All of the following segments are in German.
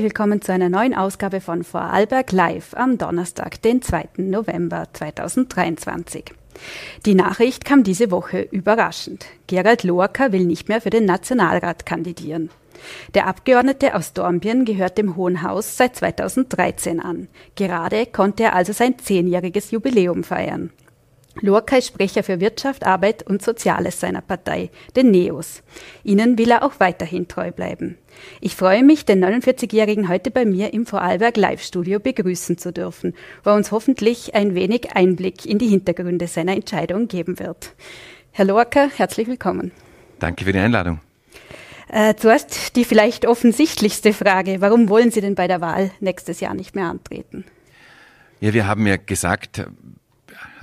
Willkommen zu einer neuen Ausgabe von Vorarlberg Live am Donnerstag, den 2. November 2023. Die Nachricht kam diese Woche überraschend. Gerald Loacker will nicht mehr für den Nationalrat kandidieren. Der Abgeordnete aus Dornbirn gehört dem Hohen Haus seit 2013 an. Gerade konnte er also sein zehnjähriges Jubiläum feiern. Lorca ist Sprecher für Wirtschaft, Arbeit und Soziales seiner Partei, den NEOS. Ihnen will er auch weiterhin treu bleiben. Ich freue mich, den 49-Jährigen heute bei mir im Vorarlberg Live-Studio begrüßen zu dürfen, wo er uns hoffentlich ein wenig Einblick in die Hintergründe seiner Entscheidung geben wird. Herr Lorca, herzlich willkommen. Danke für die Einladung. Äh, zuerst die vielleicht offensichtlichste Frage. Warum wollen Sie denn bei der Wahl nächstes Jahr nicht mehr antreten? Ja, wir haben ja gesagt,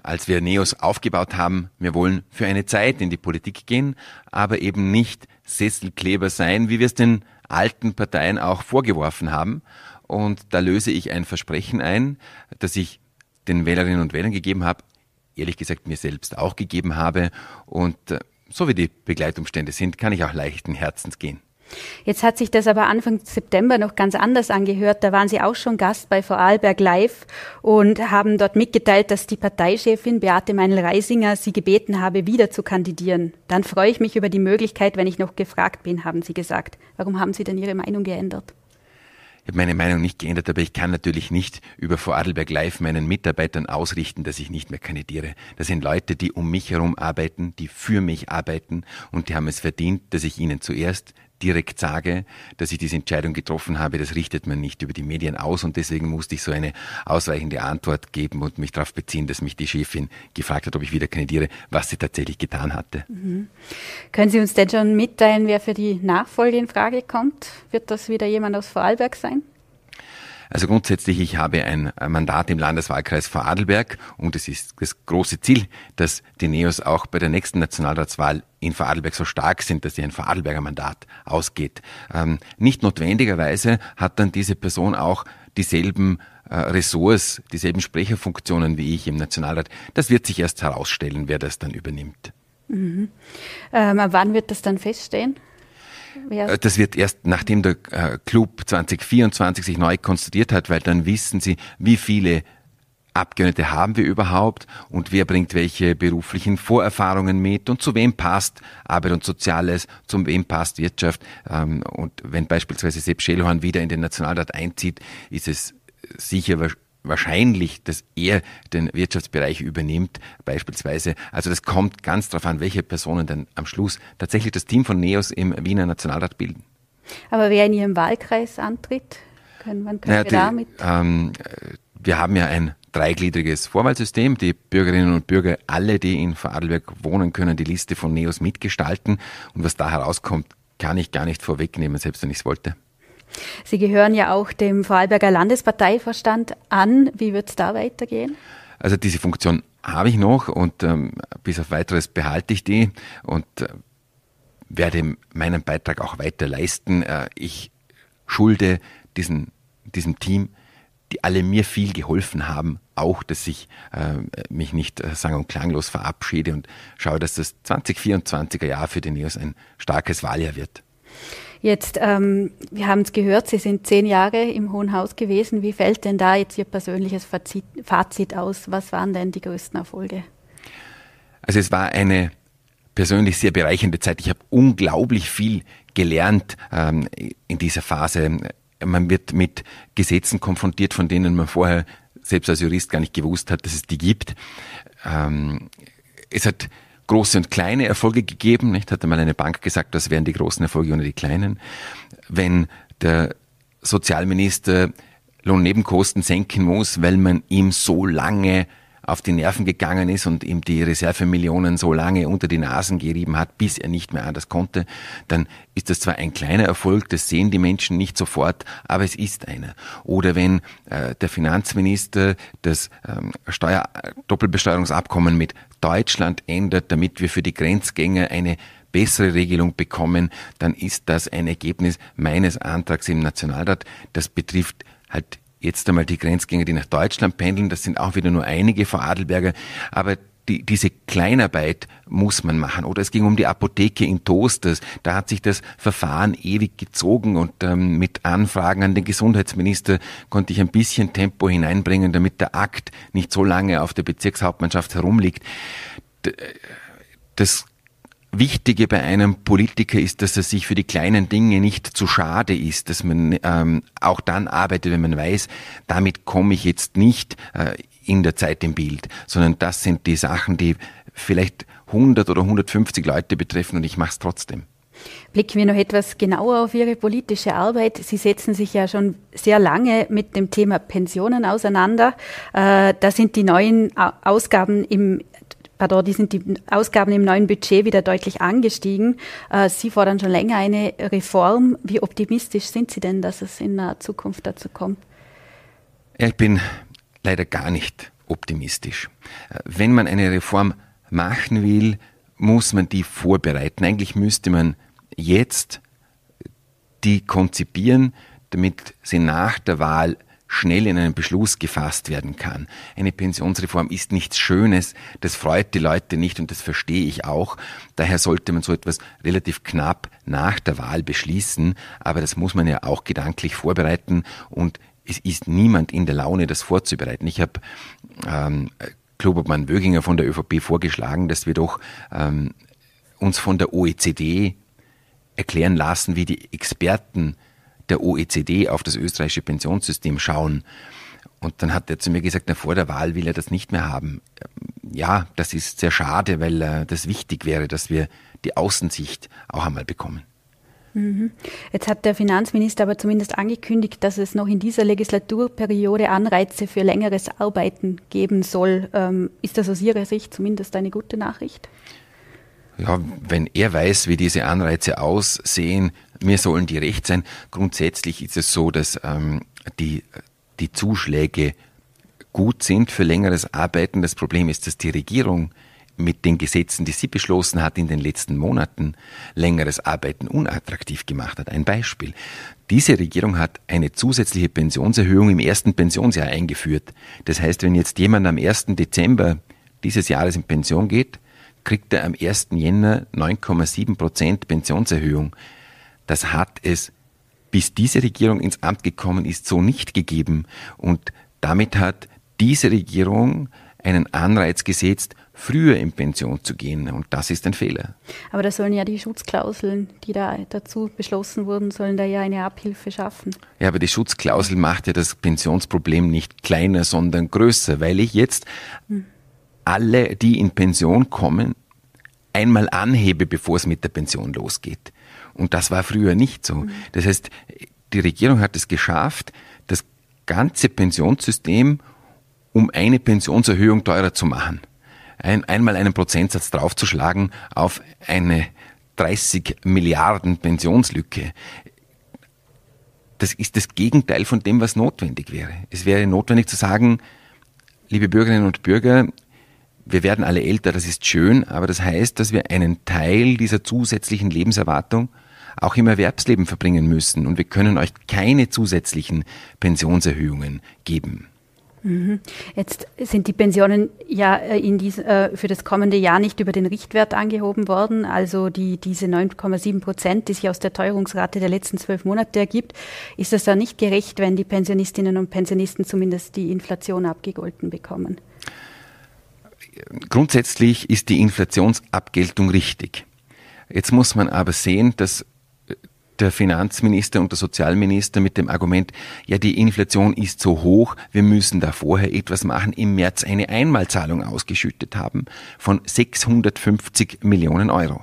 als wir NEOS aufgebaut haben, wir wollen für eine Zeit in die Politik gehen, aber eben nicht Sesselkleber sein, wie wir es den alten Parteien auch vorgeworfen haben. Und da löse ich ein Versprechen ein, das ich den Wählerinnen und Wählern gegeben habe, ehrlich gesagt mir selbst auch gegeben habe. Und äh, so wie die Begleitumstände sind, kann ich auch leichten Herzens gehen. Jetzt hat sich das aber Anfang September noch ganz anders angehört. Da waren Sie auch schon Gast bei Vorarlberg Live und haben dort mitgeteilt, dass die Parteichefin Beate Meinl-Reisinger Sie gebeten habe, wieder zu kandidieren. Dann freue ich mich über die Möglichkeit, wenn ich noch gefragt bin, haben Sie gesagt. Warum haben Sie denn Ihre Meinung geändert? Ich habe meine Meinung nicht geändert, aber ich kann natürlich nicht über Vorarlberg Live meinen Mitarbeitern ausrichten, dass ich nicht mehr kandidiere. Das sind Leute, die um mich herum arbeiten, die für mich arbeiten und die haben es verdient, dass ich ihnen zuerst direkt sage, dass ich diese Entscheidung getroffen habe, das richtet man nicht über die Medien aus und deswegen musste ich so eine ausweichende Antwort geben und mich darauf beziehen, dass mich die Chefin gefragt hat, ob ich wieder kandidiere, was sie tatsächlich getan hatte. Mhm. Können Sie uns denn schon mitteilen, wer für die Nachfolge in Frage kommt? Wird das wieder jemand aus Vorarlberg sein? Also grundsätzlich, ich habe ein Mandat im Landeswahlkreis Vorarlberg und es ist das große Ziel, dass die NEOS auch bei der nächsten Nationalratswahl in Vorarlberg so stark sind, dass sie ein Vorarlberger Mandat ausgeht. Ähm, nicht notwendigerweise hat dann diese Person auch dieselben äh, Ressorts, dieselben Sprecherfunktionen wie ich im Nationalrat. Das wird sich erst herausstellen, wer das dann übernimmt. Mhm. Ähm, wann wird das dann feststehen? Wer? Äh, das wird erst nachdem der äh, Club 2024 sich neu konstituiert hat, weil dann wissen sie, wie viele Abgeordnete haben wir überhaupt und wer bringt welche beruflichen Vorerfahrungen mit und zu wem passt Arbeit und Soziales, zu wem passt Wirtschaft. Ähm, und wenn beispielsweise Sepp Schellhorn wieder in den Nationalrat einzieht, ist es sicher wahrscheinlich, dass er den Wirtschaftsbereich übernimmt, beispielsweise. Also das kommt ganz darauf an, welche Personen dann am Schluss tatsächlich das Team von NEOS im Wiener Nationalrat bilden. Aber wer in Ihrem Wahlkreis antritt, können, wann können naja, wir damit? Ähm, wir haben ja ein dreigliedriges Vorwahlsystem. Die Bürgerinnen und Bürger, alle, die in Vorarlberg wohnen, können die Liste von NEOS mitgestalten. Und was da herauskommt, kann ich gar nicht vorwegnehmen, selbst wenn ich es wollte. Sie gehören ja auch dem Vorarlberger Landesparteivorstand an. Wie wird es da weitergehen? Also diese Funktion habe ich noch und ähm, bis auf weiteres behalte ich die und äh, werde meinen Beitrag auch weiter leisten. Äh, ich schulde diesen, diesem Team, die alle mir viel geholfen haben, auch, dass ich äh, mich nicht äh, sang- und klanglos verabschiede und schaue, dass das 2024er Jahr für den NEOS ein starkes Wahljahr wird. Jetzt, ähm, wir haben es gehört, Sie sind zehn Jahre im Hohen Haus gewesen. Wie fällt denn da jetzt Ihr persönliches Fazit, Fazit aus? Was waren denn die größten Erfolge? Also es war eine persönlich sehr bereichernde Zeit. Ich habe unglaublich viel gelernt ähm, in dieser Phase. Man wird mit Gesetzen konfrontiert, von denen man vorher selbst als Jurist gar nicht gewusst hat, dass es die gibt. Ähm, es hat große und kleine Erfolge gegeben. Nicht? Hat einmal eine Bank gesagt, das wären die großen Erfolge ohne die kleinen. Wenn der Sozialminister Lohnnebenkosten senken muss, weil man ihm so lange auf die Nerven gegangen ist und ihm die Reservemillionen so lange unter die Nasen gerieben hat, bis er nicht mehr anders konnte, dann ist das zwar ein kleiner Erfolg, das sehen die Menschen nicht sofort, aber es ist einer. Oder wenn äh, der Finanzminister das ähm, Steuer Doppelbesteuerungsabkommen mit Deutschland ändert, damit wir für die Grenzgänger eine bessere Regelung bekommen, dann ist das ein Ergebnis meines Antrags im Nationalrat. Das betrifft halt jetzt einmal die Grenzgänger, die nach Deutschland pendeln. Das sind auch wieder nur einige Vorarlberger. Aber die, diese Kleinarbeit muss man machen. Oder es ging um die Apotheke in Toasters. Da hat sich das Verfahren ewig gezogen und ähm, mit Anfragen an den Gesundheitsminister konnte ich ein bisschen Tempo hineinbringen, damit der Akt nicht so lange auf der Bezirkshauptmannschaft herumliegt. Das Wichtige bei einem Politiker ist, dass er sich für die kleinen Dinge nicht zu schade ist, dass man ähm, auch dann arbeitet, wenn man weiß, damit komme ich jetzt nicht äh, in der Zeit im Bild, sondern das sind die Sachen, die vielleicht 100 oder 150 Leute betreffen und ich mache es trotzdem. Blicken wir noch etwas genauer auf Ihre politische Arbeit. Sie setzen sich ja schon sehr lange mit dem Thema Pensionen auseinander. Äh, da sind die neuen Ausgaben im Pardon, die sind die Ausgaben im neuen Budget wieder deutlich angestiegen. Äh, Sie fordern schon länger eine Reform. Wie optimistisch sind Sie denn, dass es in naher Zukunft dazu kommt? ich bin leider gar nicht optimistisch. Äh, wenn man eine Reform machen will, muss man die vorbereiten. Eigentlich müsste man jetzt die konzipieren, damit sie nach der Wahl schnell in einen Beschluss gefasst werden kann. Eine Pensionsreform ist nichts Schönes, das freut die Leute nicht und das verstehe ich auch. Daher sollte man so etwas relativ knapp nach der Wahl beschließen, aber das muss man ja auch gedanklich vorbereiten und es ist niemand in der Laune, das vorzubereiten. Ich habe ähm, Klobobmann Wöginger von der ÖVP vorgeschlagen, dass wir doch ähm, uns von der OECD erklären lassen, wie die Experten der OECD auf das österreichische Pensionssystem schauen. Und dann hat er zu mir gesagt, na, vor der Wahl will er das nicht mehr haben. Ja, das ist sehr schade, weil äh, das wichtig wäre, dass wir die Außensicht auch einmal bekommen. Mhm. Jetzt hat der Finanzminister aber zumindest angekündigt, dass es noch in dieser Legislaturperiode Anreize für längeres Arbeiten geben soll. Ähm, ist das aus Ihrer Sicht zumindest eine gute Nachricht? Ja, wenn er weiß, wie diese Anreize aussehen, mir sollen die recht sein. Grundsätzlich ist es so, dass ähm, die, die Zuschläge gut sind für längeres Arbeiten. Das Problem ist, dass die Regierung mit den Gesetzen, die sie beschlossen hat in den letzten Monaten, längeres Arbeiten unattraktiv gemacht hat. Ein Beispiel. Diese Regierung hat eine zusätzliche Pensionserhöhung im ersten Pensionsjahr eingeführt. Das heißt, wenn jetzt jemand am 1. Dezember dieses Jahres in Pension geht, kriegt er am 1. Jänner 9,7 Prozent Pensionserhöhung. Das hat es, bis diese Regierung ins Amt gekommen ist, so nicht gegeben. Und damit hat diese Regierung einen Anreiz gesetzt, früher in Pension zu gehen. Und das ist ein Fehler. Aber da sollen ja die Schutzklauseln, die da dazu beschlossen wurden, sollen da ja eine Abhilfe schaffen. Ja, aber die Schutzklausel macht ja das Pensionsproblem nicht kleiner, sondern größer, weil ich jetzt hm. alle, die in Pension kommen, einmal anhebe, bevor es mit der Pension losgeht. Und das war früher nicht so. Mhm. Das heißt, die Regierung hat es geschafft, das ganze Pensionssystem um eine Pensionserhöhung teurer zu machen. Ein, einmal einen Prozentsatz draufzuschlagen auf eine 30 Milliarden Pensionslücke. Das ist das Gegenteil von dem, was notwendig wäre. Es wäre notwendig zu sagen, liebe Bürgerinnen und Bürger, wir werden alle älter, das ist schön, aber das heißt, dass wir einen Teil dieser zusätzlichen Lebenserwartung auch im Erwerbsleben verbringen müssen und wir können euch keine zusätzlichen Pensionserhöhungen geben. Mhm. Jetzt sind die Pensionen ja äh, in dies, äh, für das kommende Jahr nicht über den Richtwert angehoben worden, also die, diese 9,7 Prozent, die sich aus der Teuerungsrate der letzten zwölf Monate ergibt. Ist das da nicht gerecht, wenn die Pensionistinnen und Pensionisten zumindest die Inflation abgegolten bekommen? Grundsätzlich ist die Inflationsabgeltung richtig. Jetzt muss man aber sehen, dass der Finanzminister und der Sozialminister mit dem Argument, ja, die Inflation ist so hoch, wir müssen da vorher etwas machen, im März eine Einmalzahlung ausgeschüttet haben von 650 Millionen Euro.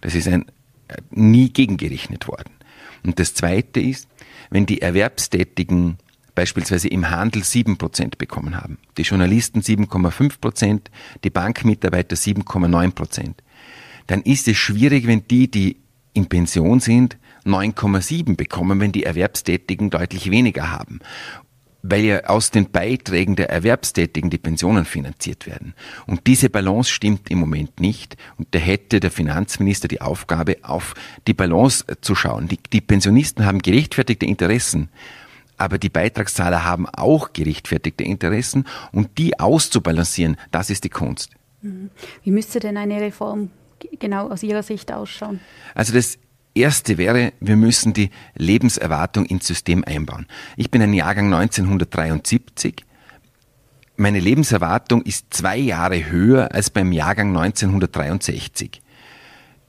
Das ist ein, äh, nie gegengerechnet worden. Und das Zweite ist, wenn die Erwerbstätigen beispielsweise im Handel 7% bekommen haben, die Journalisten 7,5%, die Bankmitarbeiter 7,9%, dann ist es schwierig, wenn die, die in Pension sind, 9,7 bekommen, wenn die Erwerbstätigen deutlich weniger haben weil ja aus den Beiträgen der Erwerbstätigen die Pensionen finanziert werden. Und diese Balance stimmt im Moment nicht. Und da hätte der Finanzminister die Aufgabe, auf die Balance zu schauen. Die, die Pensionisten haben gerechtfertigte Interessen, aber die Beitragszahler haben auch gerechtfertigte Interessen und die auszubalancieren, das ist die Kunst. Mhm. Wie müsste denn eine Reform genau aus Ihrer Sicht ausschauen? Also das Erste wäre, wir müssen die Lebenserwartung ins System einbauen. Ich bin ein Jahrgang 1973. Meine Lebenserwartung ist zwei Jahre höher als beim Jahrgang 1963.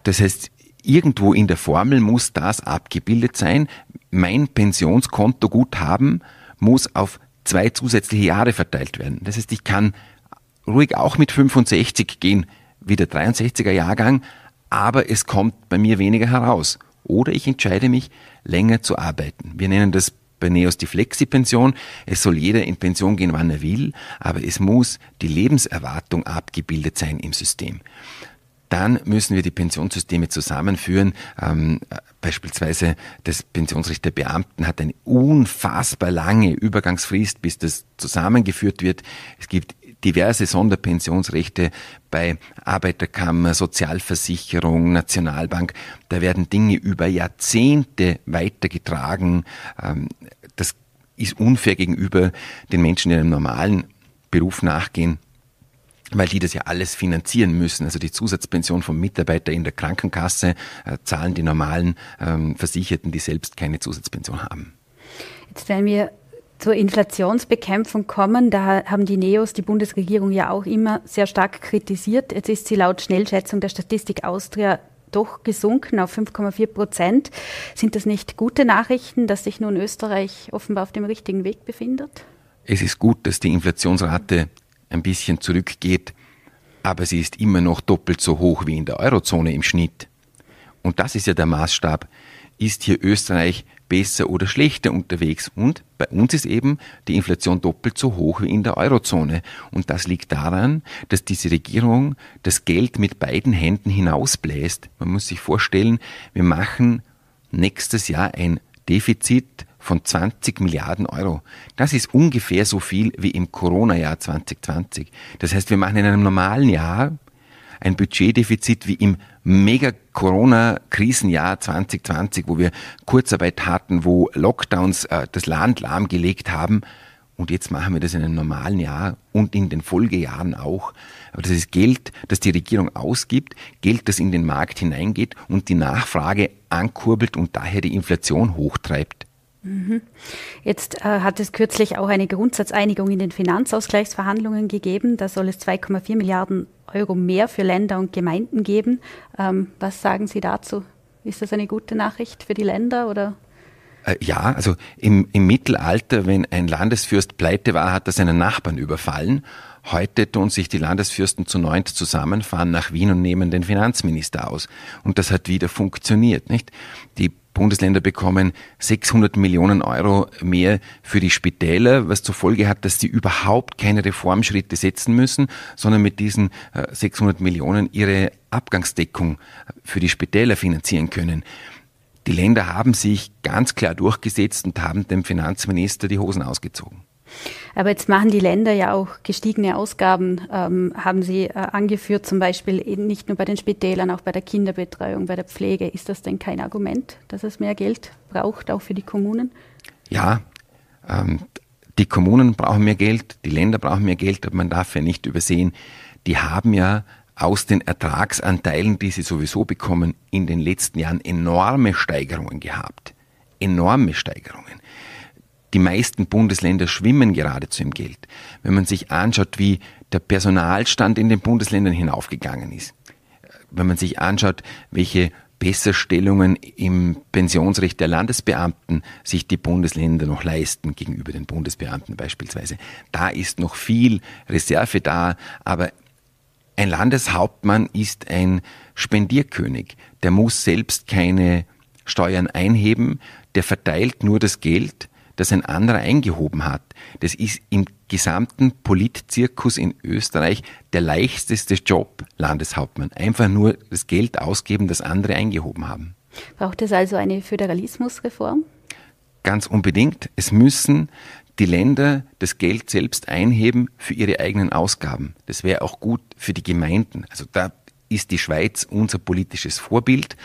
Das heißt, irgendwo in der Formel muss das abgebildet sein. Mein Pensionskontoguthaben muss auf zwei zusätzliche Jahre verteilt werden. Das heißt, ich kann ruhig auch mit 65 gehen, wie der 63er Jahrgang, aber es kommt bei mir weniger heraus. Oder ich entscheide mich, länger zu arbeiten. Wir nennen das bei Neos die Flexi-Pension. Es soll jeder in Pension gehen, wann er will, aber es muss die Lebenserwartung abgebildet sein im System. Dann müssen wir die Pensionssysteme zusammenführen. Ähm, beispielsweise das Pensionsrecht der Beamten hat eine unfassbar lange Übergangsfrist, bis das zusammengeführt wird. Es gibt diverse Sonderpensionsrechte bei Arbeiterkammer, Sozialversicherung, Nationalbank. Da werden Dinge über Jahrzehnte weitergetragen. Ähm, das ist unfair gegenüber den Menschen, die einem normalen Beruf nachgehen weil die das ja alles finanzieren müssen. Also die Zusatzpension vom Mitarbeiter in der Krankenkasse äh, zahlen die normalen ähm, Versicherten, die selbst keine Zusatzpension haben. Jetzt werden wir zur Inflationsbekämpfung kommen. Da haben die Neos die Bundesregierung ja auch immer sehr stark kritisiert. Jetzt ist sie laut Schnellschätzung der Statistik Austria doch gesunken auf 5,4 Prozent. Sind das nicht gute Nachrichten, dass sich nun Österreich offenbar auf dem richtigen Weg befindet? Es ist gut, dass die Inflationsrate ein bisschen zurückgeht, aber sie ist immer noch doppelt so hoch wie in der Eurozone im Schnitt. Und das ist ja der Maßstab. Ist hier Österreich besser oder schlechter unterwegs. Und bei uns ist eben die Inflation doppelt so hoch wie in der Eurozone. Und das liegt daran, dass diese Regierung das Geld mit beiden Händen hinausbläst. Man muss sich vorstellen, wir machen nächstes Jahr ein Defizit von 20 Milliarden Euro. Das ist ungefähr so viel wie im Corona-Jahr 2020. Das heißt, wir machen in einem normalen Jahr ein Budgetdefizit wie im Mega-Corona-Krisenjahr 2020, wo wir Kurzarbeit hatten, wo Lockdowns äh, das Land lahmgelegt haben. Und jetzt machen wir das in einem normalen Jahr und in den Folgejahren auch. Aber das ist Geld, das die Regierung ausgibt, Geld, das in den Markt hineingeht und die Nachfrage ankurbelt und daher die Inflation hochtreibt. Mhm. Jetzt äh, hat es kürzlich auch eine Grundsatzeinigung in den Finanzausgleichsverhandlungen gegeben. Da soll es 2,4 Milliarden Euro mehr für Länder und Gemeinden geben. Ähm, was sagen Sie dazu? Ist das eine gute Nachricht für die Länder oder? Äh, ja, also im, im Mittelalter, wenn ein Landesfürst pleite war, hat er seinen Nachbarn überfallen. Heute tun sich die Landesfürsten zu neunt zusammen, fahren nach Wien und nehmen den Finanzminister aus. Und das hat wieder funktioniert, nicht? Die Bundesländer bekommen 600 Millionen Euro mehr für die Spitäler, was zur Folge hat, dass sie überhaupt keine Reformschritte setzen müssen, sondern mit diesen 600 äh, Millionen ihre Abgangsdeckung für die Spitäler finanzieren können. Die Länder haben sich ganz klar durchgesetzt und haben dem Finanzminister die Hosen ausgezogen. Aber jetzt machen die Länder ja auch gestiegene Ausgaben, ähm, haben Sie äh, angeführt, zum Beispiel nicht nur bei den Spitälern, auch bei der Kinderbetreuung, bei der Pflege. Ist das denn kein Argument, dass es mehr Geld braucht, auch für die Kommunen? Ja, ähm, die Kommunen brauchen mehr Geld, die Länder brauchen mehr Geld, aber man darf ja nicht übersehen, die haben ja aus den Ertragsanteilen, die sie sowieso bekommen, in den letzten Jahren enorme Steigerungen gehabt. Enorme Steigerungen. Die meisten Bundesländer schwimmen geradezu im Geld. Wenn man sich anschaut, wie der Personalstand in den Bundesländern hinaufgegangen ist, wenn man sich anschaut, welche Besserstellungen im Pensionsrecht der Landesbeamten sich die Bundesländer noch leisten gegenüber den Bundesbeamten beispielsweise. Da ist noch viel Reserve da, aber ein Landeshauptmann ist ein Spendierkönig. Der muss selbst keine Steuern einheben, der verteilt nur das Geld, das ein anderer eingehoben hat. Das ist im gesamten Politzirkus in Österreich der leichteste Job, Landeshauptmann. Einfach nur das Geld ausgeben, das andere eingehoben haben. Braucht es also eine Föderalismusreform? Ganz unbedingt. Es müssen die Länder das Geld selbst einheben für ihre eigenen Ausgaben. Das wäre auch gut für die Gemeinden. Also da ist die Schweiz unser politisches Vorbild,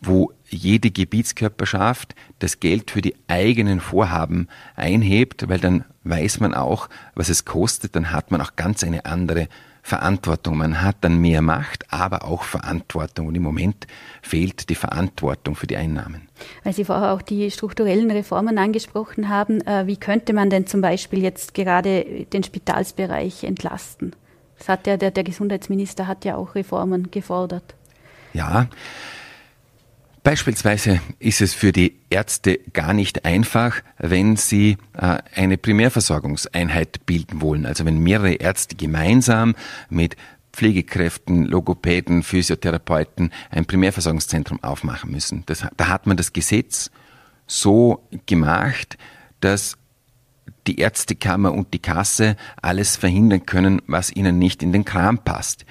wo jede Gebietskörperschaft das Geld für die eigenen Vorhaben einhebt, weil dann weiß man auch, was es kostet, dann hat man auch ganz eine andere Verantwortung. Man hat dann mehr Macht, aber auch Verantwortung. Und im Moment fehlt die Verantwortung für die Einnahmen. Weil Sie vorher auch die strukturellen Reformen angesprochen haben, äh, wie könnte man denn zum Beispiel jetzt gerade den Spitalsbereich entlasten? Das hat ja, der, der Gesundheitsminister hat ja auch Reformen gefordert. Ja, Beispielsweise ist es für die Ärzte gar nicht einfach, wenn sie äh, eine Primärversorgungseinheit bilden wollen. Also wenn mehrere Ärzte gemeinsam mit Pflegekräften, Logopäden, Physiotherapeuten ein Primärversorgungszentrum aufmachen müssen. Das, da hat man das Gesetz so gemacht, dass die Ärztekammer und die Kasse alles verhindern können, was ihnen nicht in den Kram passt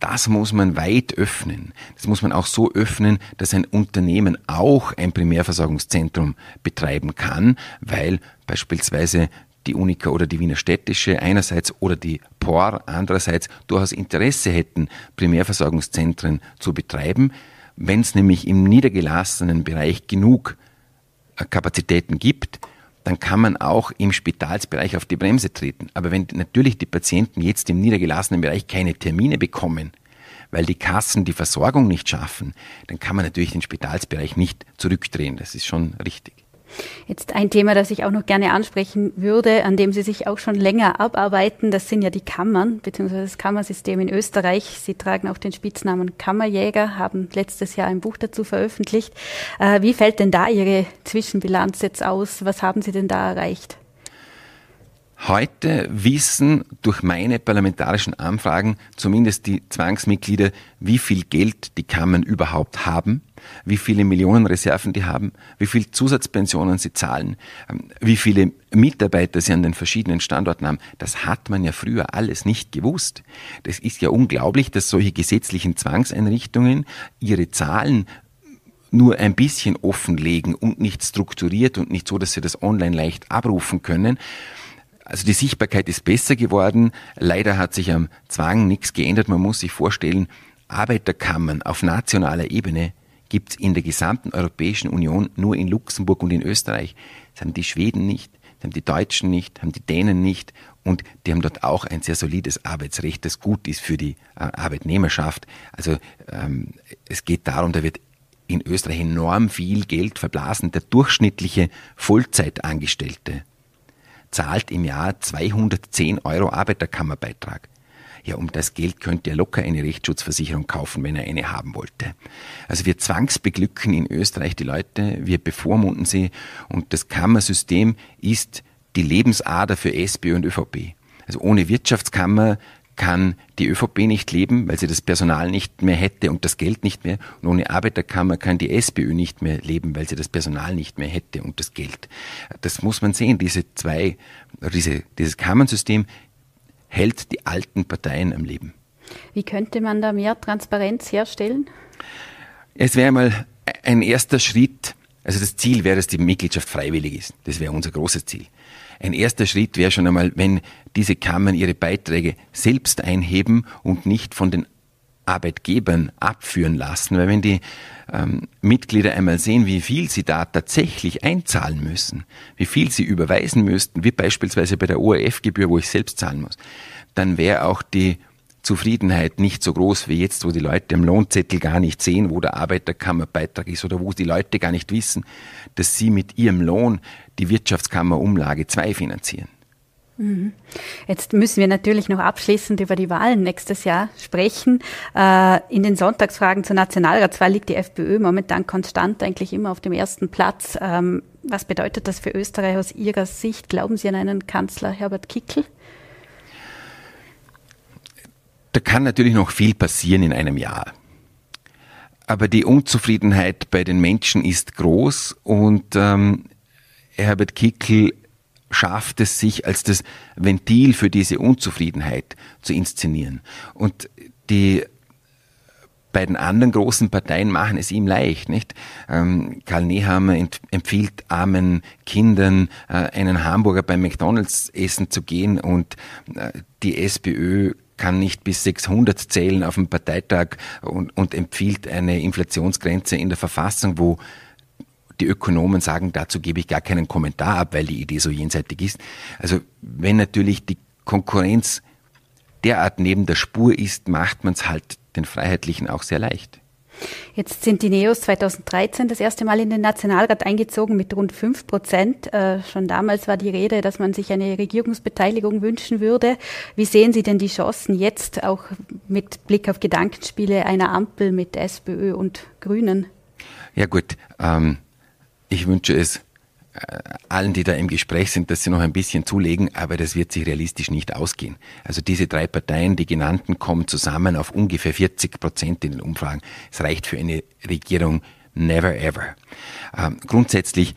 das muss man weit öffnen. Das muss man auch so öffnen, dass ein Unternehmen auch ein Primärversorgungszentrum betreiben kann, weil beispielsweise die Unica oder die Wiener Städtische einerseits oder die POR andererseits durchaus Interesse hätten, Primärversorgungszentren zu betreiben. Wenn es nämlich im niedergelassenen Bereich genug äh, Kapazitäten gibt, dann kann man auch im Spitalsbereich auf die Bremse treten. Aber wenn natürlich die Patienten jetzt im niedergelassenen Bereich keine Termine bekommen, weil die Kassen die Versorgung nicht schaffen, dann kann man natürlich den Spitalsbereich nicht zurückdrehen. Das ist schon richtig. Jetzt ein Thema, das ich auch noch gerne ansprechen würde, an dem Sie sich auch schon länger abarbeiten, das sind ja die Kammern, beziehungsweise das Kammersystem in Österreich. Sie tragen auch den Spitznamen Kammerjäger, haben letztes Jahr ein Buch dazu veröffentlicht. Äh, wie fällt denn da Ihre Zwischenbilanz jetzt aus? Was haben Sie denn da erreicht? Heute wissen durch meine parlamentarischen Anfragen zumindest die Zwangsmitglieder, wie viel Geld die Kammern überhaupt haben, wie viele Millionen Reserven die haben, wie viel Zusatzpensionen sie zahlen, ähm, wie viele Mitarbeiter sie an den verschiedenen Standorten haben. Das hat man ja früher alles nicht gewusst. Das ist ja unglaublich, dass solche gesetzlichen Zwangseinrichtungen ihre Zahlen nur ein bisschen offenlegen und nicht strukturiert und nicht so, dass sie das online leicht abrufen können. Also die Sichtbarkeit ist besser geworden. Leider hat sich am Zwang nichts geändert. Man muss sich vorstellen, Arbeiterkammern auf nationaler Ebene gibt es in der gesamten Europäischen Union nur in Luxemburg und in Österreich. Das haben die Schweden nicht, das haben die Deutschen nicht, haben die Dänen nicht und die haben dort auch ein sehr solides Arbeitsrecht, das gut ist für die äh, Arbeitnehmerschaft. Also ähm, es geht darum, da wird in Österreich enorm viel Geld verblasen. Der durchschnittliche Vollzeitangestellte zahlt im Jahr 210 Euro Arbeiterkammerbeitrag. Ja, um das Geld könnte er locker eine Rechtsschutzversicherung kaufen, wenn er eine haben wollte. Also wir zwangsbeglücken in Österreich die Leute, wir bevormunden sie und das Kammersystem ist die Lebensader für SPÖ und ÖVP. Also ohne Wirtschaftskammer kann die ÖVP nicht leben, weil sie das Personal nicht mehr hätte und das Geld nicht mehr. Und ohne Arbeiterkammer kann die SPÖ nicht mehr leben, weil sie das Personal nicht mehr hätte und das Geld. Das muss man sehen. Diese zwei, diese, dieses Kammernsystem hält die alten Parteien am Leben. Wie könnte man da mehr Transparenz herstellen? Es wäre mal ein erster Schritt. Also das Ziel wäre, dass die Mitgliedschaft freiwillig ist. Das wäre unser großes Ziel. Ein erster Schritt wäre schon einmal, wenn diese Kammern ihre Beiträge selbst einheben und nicht von den Arbeitgebern abführen lassen. Weil wenn die ähm, Mitglieder einmal sehen, wie viel sie da tatsächlich einzahlen müssen, wie viel sie überweisen müssten, wie beispielsweise bei der ORF-Gebühr, wo ich selbst zahlen muss, dann wäre auch die Zufriedenheit nicht so groß wie jetzt, wo die Leute im Lohnzettel gar nicht sehen, wo der Arbeiterkammerbeitrag ist oder wo die Leute gar nicht wissen, dass sie mit ihrem Lohn die Wirtschaftskammerumlage 2 finanzieren. Mhm. Jetzt müssen wir natürlich noch abschließend über die Wahlen nächstes Jahr sprechen. Äh, in den Sonntagsfragen zur Nationalratswahl liegt die FPÖ momentan konstant eigentlich immer auf dem ersten Platz. Ähm, was bedeutet das für Österreich aus Ihrer Sicht? Glauben Sie an einen Kanzler Herbert Kickl? Da kann natürlich noch viel passieren in einem Jahr. Aber die Unzufriedenheit bei den Menschen ist groß und ähm, Herbert Kickl schafft es sich als das Ventil für diese Unzufriedenheit zu inszenieren. Und die beiden anderen großen Parteien machen es ihm leicht, nicht? Ähm, Karl Nehammer empfiehlt armen Kindern, äh, einen Hamburger beim McDonalds essen zu gehen und äh, die SPÖ kann nicht bis 600 zählen auf dem Parteitag und, und empfiehlt eine Inflationsgrenze in der Verfassung, wo die Ökonomen sagen, dazu gebe ich gar keinen Kommentar ab, weil die Idee so jenseitig ist. Also wenn natürlich die Konkurrenz derart neben der Spur ist, macht man es halt den Freiheitlichen auch sehr leicht. Jetzt sind die Neos 2013 das erste Mal in den Nationalrat eingezogen mit rund 5 Prozent. Äh, schon damals war die Rede, dass man sich eine Regierungsbeteiligung wünschen würde. Wie sehen Sie denn die Chancen jetzt auch mit Blick auf Gedankenspiele einer Ampel mit SPÖ und Grünen? Ja gut, ähm, ich wünsche es allen, die da im Gespräch sind, dass sie noch ein bisschen zulegen, aber das wird sich realistisch nicht ausgehen. Also diese drei Parteien, die genannten, kommen zusammen auf ungefähr 40 Prozent in den Umfragen. Es reicht für eine Regierung never ever. Ähm, grundsätzlich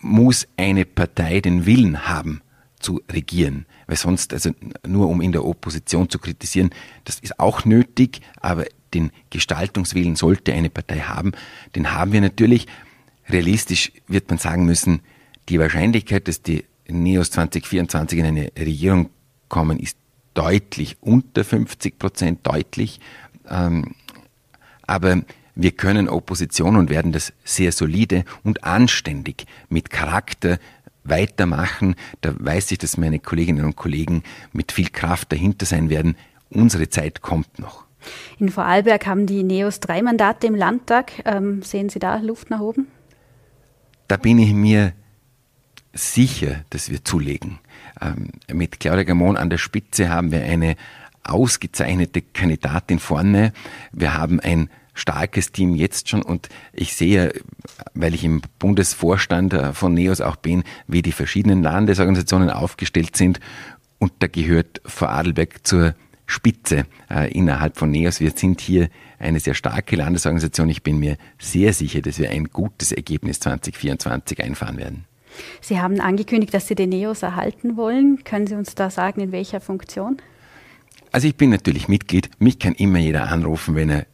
muss eine Partei den Willen haben, zu regieren. Weil sonst, also nur um in der Opposition zu kritisieren, das ist auch nötig, aber den Gestaltungswillen sollte eine Partei haben. Den haben wir natürlich. Realistisch wird man sagen müssen, die Wahrscheinlichkeit, dass die Neos 2024 in eine Regierung kommen, ist deutlich unter 50 Prozent, deutlich. Ähm, aber wir können Opposition und werden das sehr solide und anständig mit Charakter weitermachen. Da weiß ich, dass meine Kolleginnen und Kollegen mit viel Kraft dahinter sein werden. Unsere Zeit kommt noch. In Vorarlberg haben die Neos drei Mandate im Landtag. Ähm, sehen Sie da Luft nach oben? Da bin ich mir sicher, dass wir zulegen. Ähm, mit Claudia Gamon an der Spitze haben wir eine ausgezeichnete Kandidatin vorne. Wir haben ein starkes Team jetzt schon und ich sehe, weil ich im Bundesvorstand äh, von NEOS auch bin, wie die verschiedenen Landesorganisationen aufgestellt sind und da gehört Vorarlberg zur Spitze äh, innerhalb von NEOS. Wir sind hier eine sehr starke Landesorganisation. Ich bin mir sehr sicher, dass wir ein gutes Ergebnis 2024 einfahren werden. Sie haben angekündigt, dass Sie den NEOS erhalten wollen. Können Sie uns da sagen, in welcher Funktion? Also ich bin natürlich Mitglied. Mich kann immer jeder anrufen, wenn er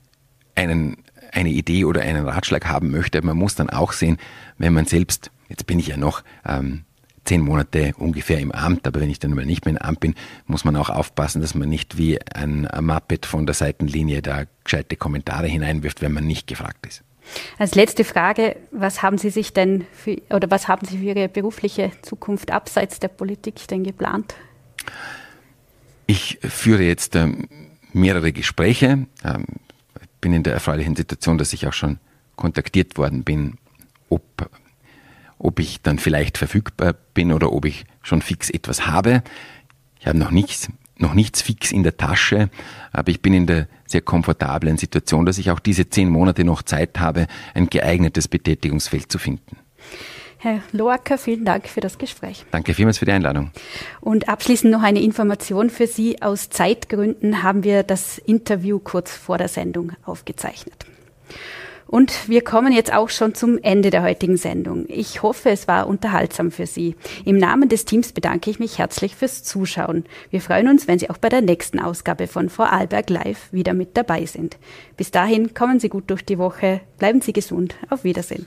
einen, eine Idee oder einen Ratschlag haben möchte. Man muss dann auch sehen, wenn man selbst, jetzt bin ich ja noch ähm, zehn Monate ungefähr im Amt, aber wenn ich dann mal nicht mehr im Amt bin, muss man auch aufpassen, dass man nicht wie ein Muppet von der Seitenlinie da gescheite Kommentare hineinwirft, wenn man nicht gefragt ist. Als letzte Frage, was haben Sie sich denn für, oder was haben Sie für Ihre berufliche Zukunft abseits der Politik denn geplant? Ich führe jetzt ähm, mehrere Gespräche. Ähm, bin in der erfreulichen Situation, dass ich auch schon kontaktiert worden bin, ob, ob ich dann vielleicht verfügbar bin oder ob ich schon fix etwas habe. Ich habe noch nichts noch nichts fix in der Tasche, aber ich bin in der sehr komfortablen Situation, dass ich auch diese zehn Monate noch Zeit habe, ein geeignetes Betätigungsfeld zu finden. Herr Loacker, vielen Dank für das Gespräch. Danke vielmals für die Einladung. Und abschließend noch eine Information für Sie. Aus Zeitgründen haben wir das Interview kurz vor der Sendung aufgezeichnet. Und wir kommen jetzt auch schon zum Ende der heutigen Sendung. Ich hoffe, es war unterhaltsam für Sie. Im Namen des Teams bedanke ich mich herzlich fürs Zuschauen. Wir freuen uns, wenn Sie auch bei der nächsten Ausgabe von Vorarlberg Live wieder mit dabei sind. Bis dahin kommen Sie gut durch die Woche, bleiben Sie gesund, auf Wiedersehen.